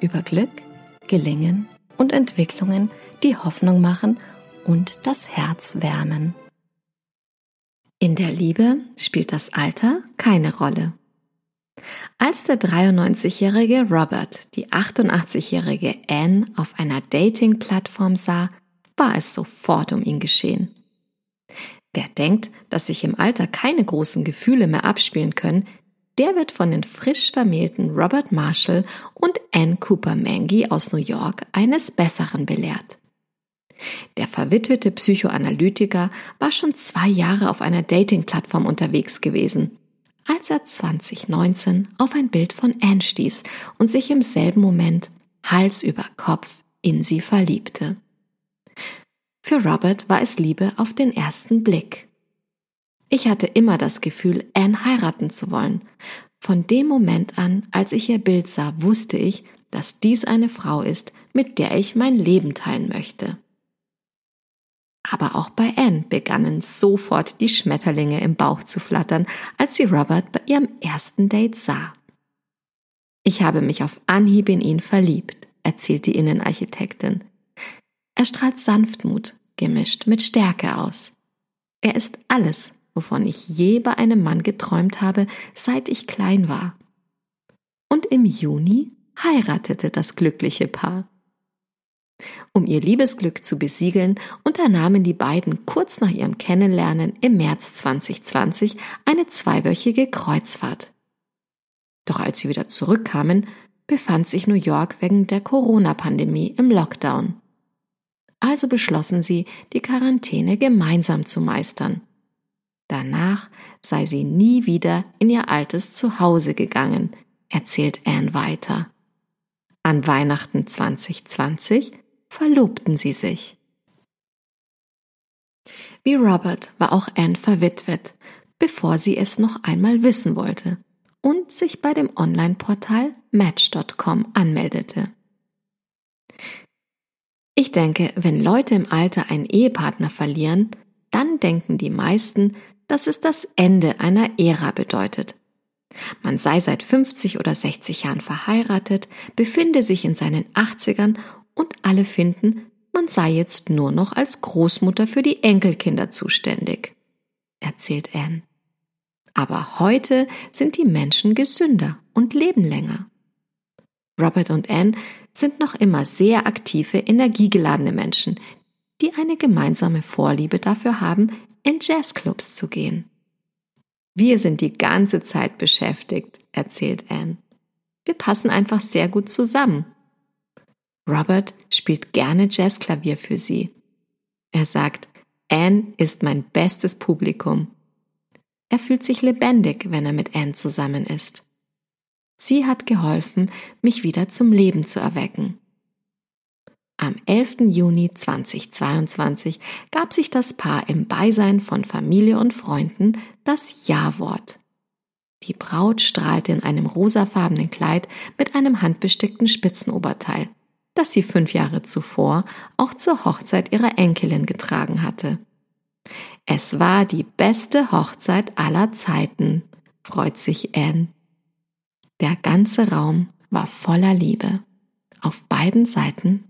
über Glück, Gelingen und Entwicklungen, die Hoffnung machen und das Herz wärmen. In der Liebe spielt das Alter keine Rolle. Als der 93-jährige Robert die 88-jährige Anne auf einer Dating-Plattform sah, war es sofort um ihn geschehen. Wer denkt, dass sich im Alter keine großen Gefühle mehr abspielen können, der wird von den frisch vermählten Robert Marshall und Anne Cooper Mangy aus New York eines Besseren belehrt. Der verwitwete Psychoanalytiker war schon zwei Jahre auf einer Dating-Plattform unterwegs gewesen, als er 2019 auf ein Bild von Anne stieß und sich im selben Moment Hals über Kopf in sie verliebte. Für Robert war es Liebe auf den ersten Blick. Ich hatte immer das Gefühl, Anne heiraten zu wollen. Von dem Moment an, als ich ihr Bild sah, wusste ich, dass dies eine Frau ist, mit der ich mein Leben teilen möchte. Aber auch bei Anne begannen sofort die Schmetterlinge im Bauch zu flattern, als sie Robert bei ihrem ersten Date sah. Ich habe mich auf Anhieb in ihn verliebt, erzählt die Innenarchitektin. Er strahlt Sanftmut, gemischt mit Stärke aus. Er ist alles, wovon ich je bei einem Mann geträumt habe, seit ich klein war. Und im Juni heiratete das glückliche Paar. Um ihr Liebesglück zu besiegeln, unternahmen die beiden kurz nach ihrem Kennenlernen im März 2020 eine zweiwöchige Kreuzfahrt. Doch als sie wieder zurückkamen, befand sich New York wegen der Corona-Pandemie im Lockdown. Also beschlossen sie, die Quarantäne gemeinsam zu meistern. Danach sei sie nie wieder in ihr altes Zuhause gegangen, erzählt Anne weiter. An Weihnachten 2020 verlobten sie sich. Wie Robert war auch Anne verwitwet, bevor sie es noch einmal wissen wollte und sich bei dem Online-Portal Match.com anmeldete. Ich denke, wenn Leute im Alter einen Ehepartner verlieren, dann denken die meisten, dass es das Ende einer Ära bedeutet. Man sei seit 50 oder 60 Jahren verheiratet, befinde sich in seinen 80ern und alle finden, man sei jetzt nur noch als Großmutter für die Enkelkinder zuständig, erzählt Anne. Aber heute sind die Menschen gesünder und leben länger. Robert und Anne sind noch immer sehr aktive, energiegeladene Menschen, die eine gemeinsame Vorliebe dafür haben, in Jazzclubs zu gehen. Wir sind die ganze Zeit beschäftigt, erzählt Anne. Wir passen einfach sehr gut zusammen Robert spielt gerne Jazzklavier für sie. Er sagt, Anne ist mein bestes Publikum. Er fühlt sich lebendig, wenn er mit Anne zusammen ist. Sie hat geholfen, mich wieder zum Leben zu erwecken. Am 11. Juni 2022 gab sich das Paar im Beisein von Familie und Freunden das Ja-Wort. Die Braut strahlte in einem rosafarbenen Kleid mit einem handbestickten Spitzenoberteil das sie fünf Jahre zuvor auch zur Hochzeit ihrer Enkelin getragen hatte. Es war die beste Hochzeit aller Zeiten, freut sich Anne. Der ganze Raum war voller Liebe auf beiden Seiten